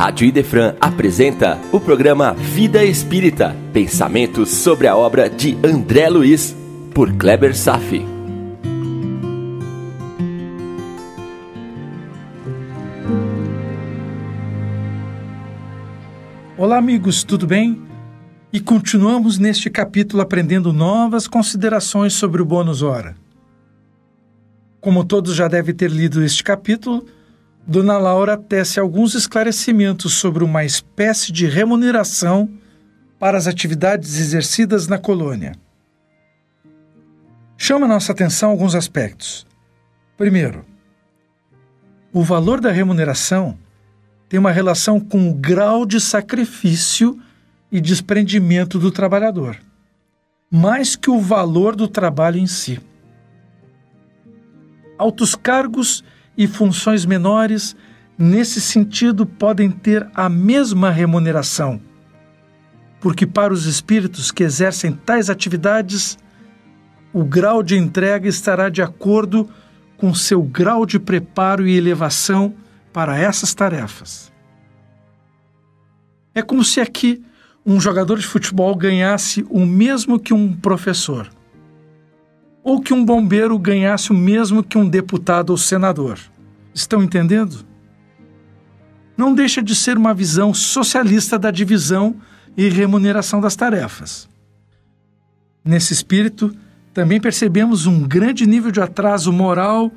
Rádio Idefran apresenta o programa Vida Espírita, pensamentos sobre a obra de André Luiz, por Kleber Safi. Olá, amigos, tudo bem? E continuamos neste capítulo aprendendo novas considerações sobre o bônus hora. Como todos já devem ter lido este capítulo, Dona Laura tece alguns esclarecimentos sobre uma espécie de remuneração para as atividades exercidas na colônia. Chama nossa atenção alguns aspectos. Primeiro, o valor da remuneração tem uma relação com o grau de sacrifício e desprendimento do trabalhador, mais que o valor do trabalho em si. Altos cargos e funções menores, nesse sentido, podem ter a mesma remuneração, porque para os espíritos que exercem tais atividades, o grau de entrega estará de acordo com seu grau de preparo e elevação para essas tarefas. É como se aqui um jogador de futebol ganhasse o mesmo que um professor, ou que um bombeiro ganhasse o mesmo que um deputado ou senador. Estão entendendo? Não deixa de ser uma visão socialista da divisão e remuneração das tarefas. Nesse espírito, também percebemos um grande nível de atraso moral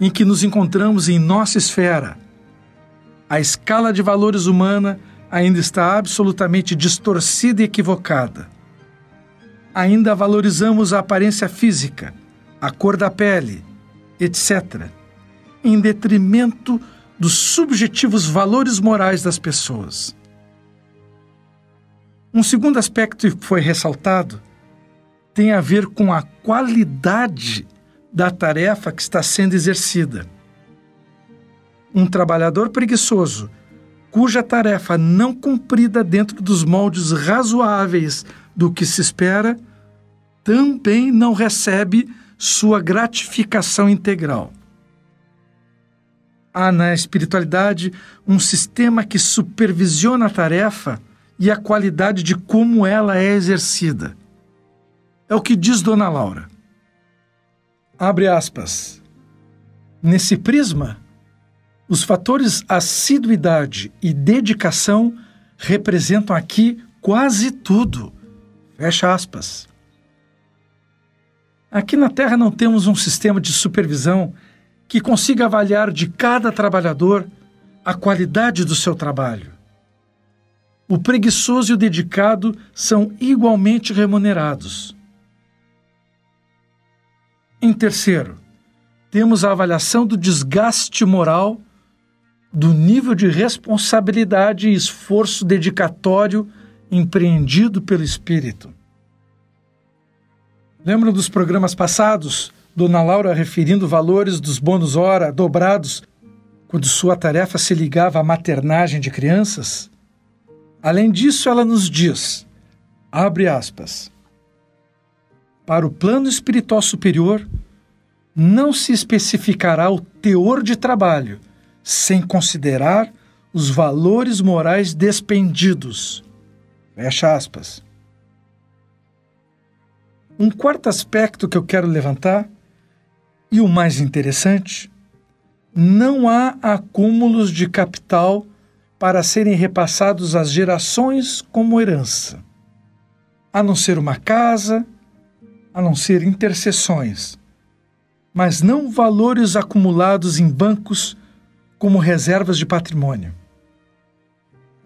em que nos encontramos em nossa esfera. A escala de valores humana ainda está absolutamente distorcida e equivocada. Ainda valorizamos a aparência física, a cor da pele, etc., em detrimento dos subjetivos valores morais das pessoas. Um segundo aspecto que foi ressaltado tem a ver com a qualidade da tarefa que está sendo exercida. Um trabalhador preguiçoso cuja tarefa não cumprida dentro dos moldes razoáveis do que se espera, também não recebe sua gratificação integral. Há na espiritualidade um sistema que supervisiona a tarefa e a qualidade de como ela é exercida. É o que diz Dona Laura. Abre aspas. Nesse prisma, os fatores assiduidade e dedicação representam aqui quase tudo. Fecha aspas. Aqui na Terra não temos um sistema de supervisão que consiga avaliar de cada trabalhador a qualidade do seu trabalho. O preguiçoso e o dedicado são igualmente remunerados. Em terceiro, temos a avaliação do desgaste moral do nível de responsabilidade e esforço dedicatório empreendido pelo espírito. Lembram dos programas passados, Dona Laura referindo valores dos bônus hora dobrados quando sua tarefa se ligava à maternagem de crianças? Além disso, ela nos diz, abre aspas, para o plano espiritual superior, não se especificará o teor de trabalho, sem considerar os valores morais despendidos. Fecha aspas. Um quarto aspecto que eu quero levantar, e o mais interessante, não há acúmulos de capital para serem repassados às gerações como herança, a não ser uma casa, a não ser intercessões, mas não valores acumulados em bancos como reservas de patrimônio.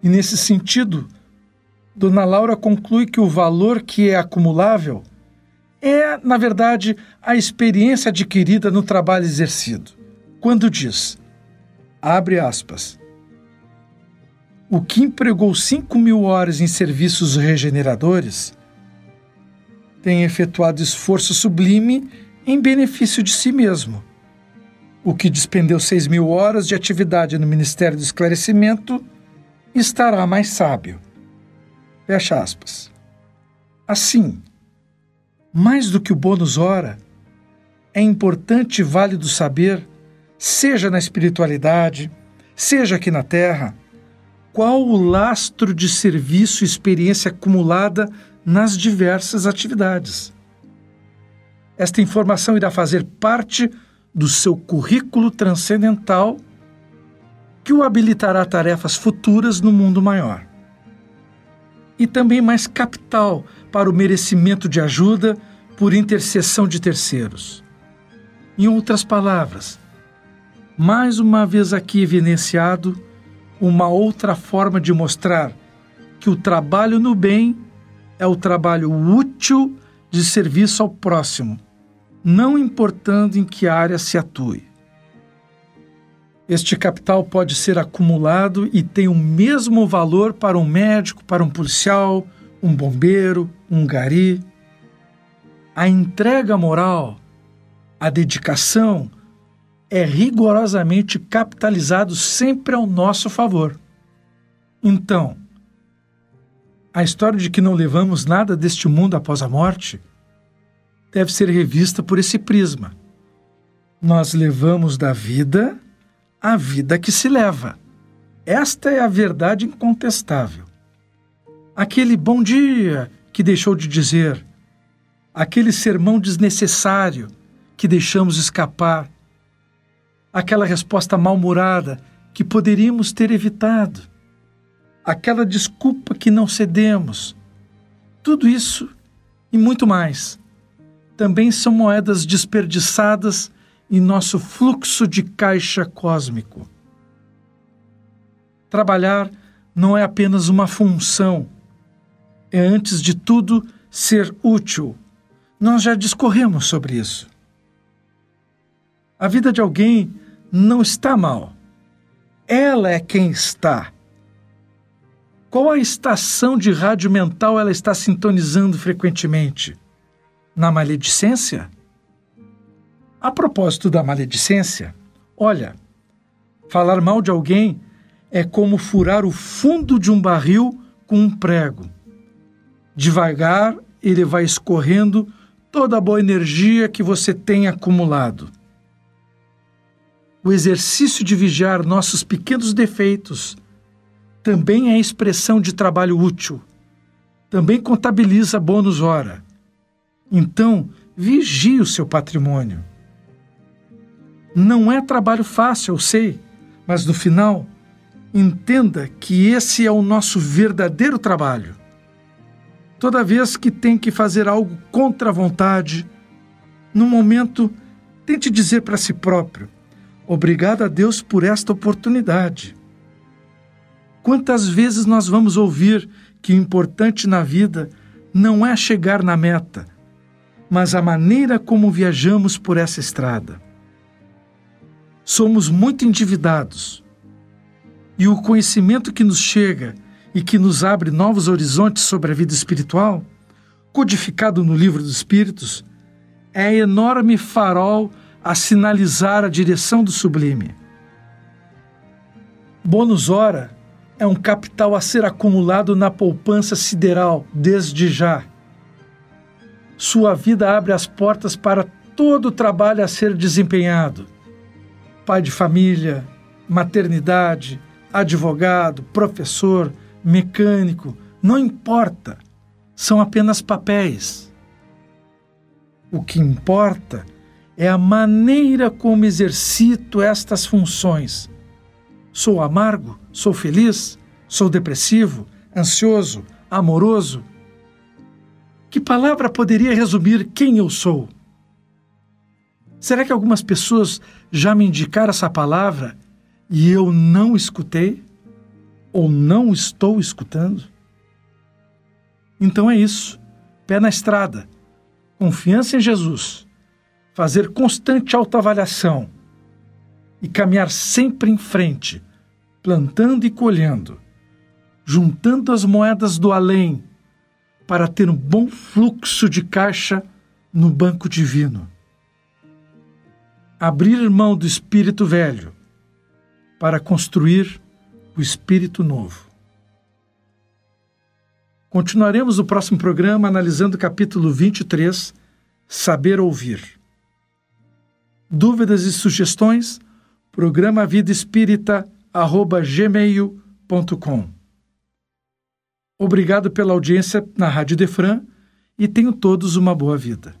E nesse sentido, Dona Laura conclui que o valor que é acumulável é, na verdade, a experiência adquirida no trabalho exercido. Quando diz, abre aspas, o que empregou 5 mil horas em serviços regeneradores tem efetuado esforço sublime em benefício de si mesmo o que despendeu seis mil horas de atividade no Ministério do Esclarecimento estará mais sábio. Fecha aspas. Assim, mais do que o bônus hora, é importante e válido saber, seja na espiritualidade, seja aqui na Terra, qual o lastro de serviço e experiência acumulada nas diversas atividades. Esta informação irá fazer parte do seu currículo transcendental que o habilitará a tarefas futuras no mundo maior. E também mais capital para o merecimento de ajuda por intercessão de terceiros. Em outras palavras, mais uma vez aqui evidenciado uma outra forma de mostrar que o trabalho no bem é o trabalho útil de serviço ao próximo, não importando em que área se atue. Este capital pode ser acumulado e tem o mesmo valor para um médico, para um policial, um bombeiro, um gari. A entrega moral, a dedicação, é rigorosamente capitalizado sempre ao nosso favor. Então, a história de que não levamos nada deste mundo após a morte deve ser revista por esse prisma. Nós levamos da vida a vida que se leva. Esta é a verdade incontestável. Aquele bom dia que deixou de dizer, aquele sermão desnecessário que deixamos escapar, aquela resposta mal-humorada que poderíamos ter evitado, aquela desculpa que não cedemos. Tudo isso e muito mais também são moedas desperdiçadas em nosso fluxo de caixa cósmico. Trabalhar não é apenas uma função, é antes de tudo ser útil. Nós já discorremos sobre isso. A vida de alguém não está mal. Ela é quem está. Qual a estação de rádio mental ela está sintonizando frequentemente? Na maledicência? A propósito da maledicência, olha, falar mal de alguém é como furar o fundo de um barril com um prego. Devagar, ele vai escorrendo toda a boa energia que você tem acumulado o exercício de vigiar nossos pequenos defeitos também é expressão de trabalho útil. Também contabiliza bônus hora. Então, vigie o seu patrimônio. Não é trabalho fácil, eu sei, mas no final, entenda que esse é o nosso verdadeiro trabalho. Toda vez que tem que fazer algo contra a vontade, no momento, tente dizer para si próprio: Obrigado a Deus por esta oportunidade. Quantas vezes nós vamos ouvir que o importante na vida não é chegar na meta, mas a maneira como viajamos por essa estrada. Somos muito endividados e o conhecimento que nos chega e que nos abre novos horizontes sobre a vida espiritual, codificado no Livro dos Espíritos, é enorme farol a sinalizar a direção do sublime. Bônus hora é um capital a ser acumulado na poupança sideral desde já. Sua vida abre as portas para todo o trabalho a ser desempenhado. Pai de família, maternidade, advogado, professor, mecânico, não importa, são apenas papéis. O que importa é a maneira como exercito estas funções. Sou amargo? Sou feliz? Sou depressivo? Ansioso? Amoroso? Que palavra poderia resumir quem eu sou? Será que algumas pessoas já me indicaram essa palavra e eu não escutei? Ou não estou escutando? Então é isso. Pé na estrada. Confiança em Jesus fazer constante autoavaliação e caminhar sempre em frente, plantando e colhendo, juntando as moedas do além para ter um bom fluxo de caixa no banco divino. Abrir mão do espírito velho para construir o espírito novo. Continuaremos no próximo programa analisando o capítulo 23, Saber Ouvir. Dúvidas e sugestões? Programa Vida gmail.com. Obrigado pela audiência na Rádio Idefran e tenham todos uma boa vida.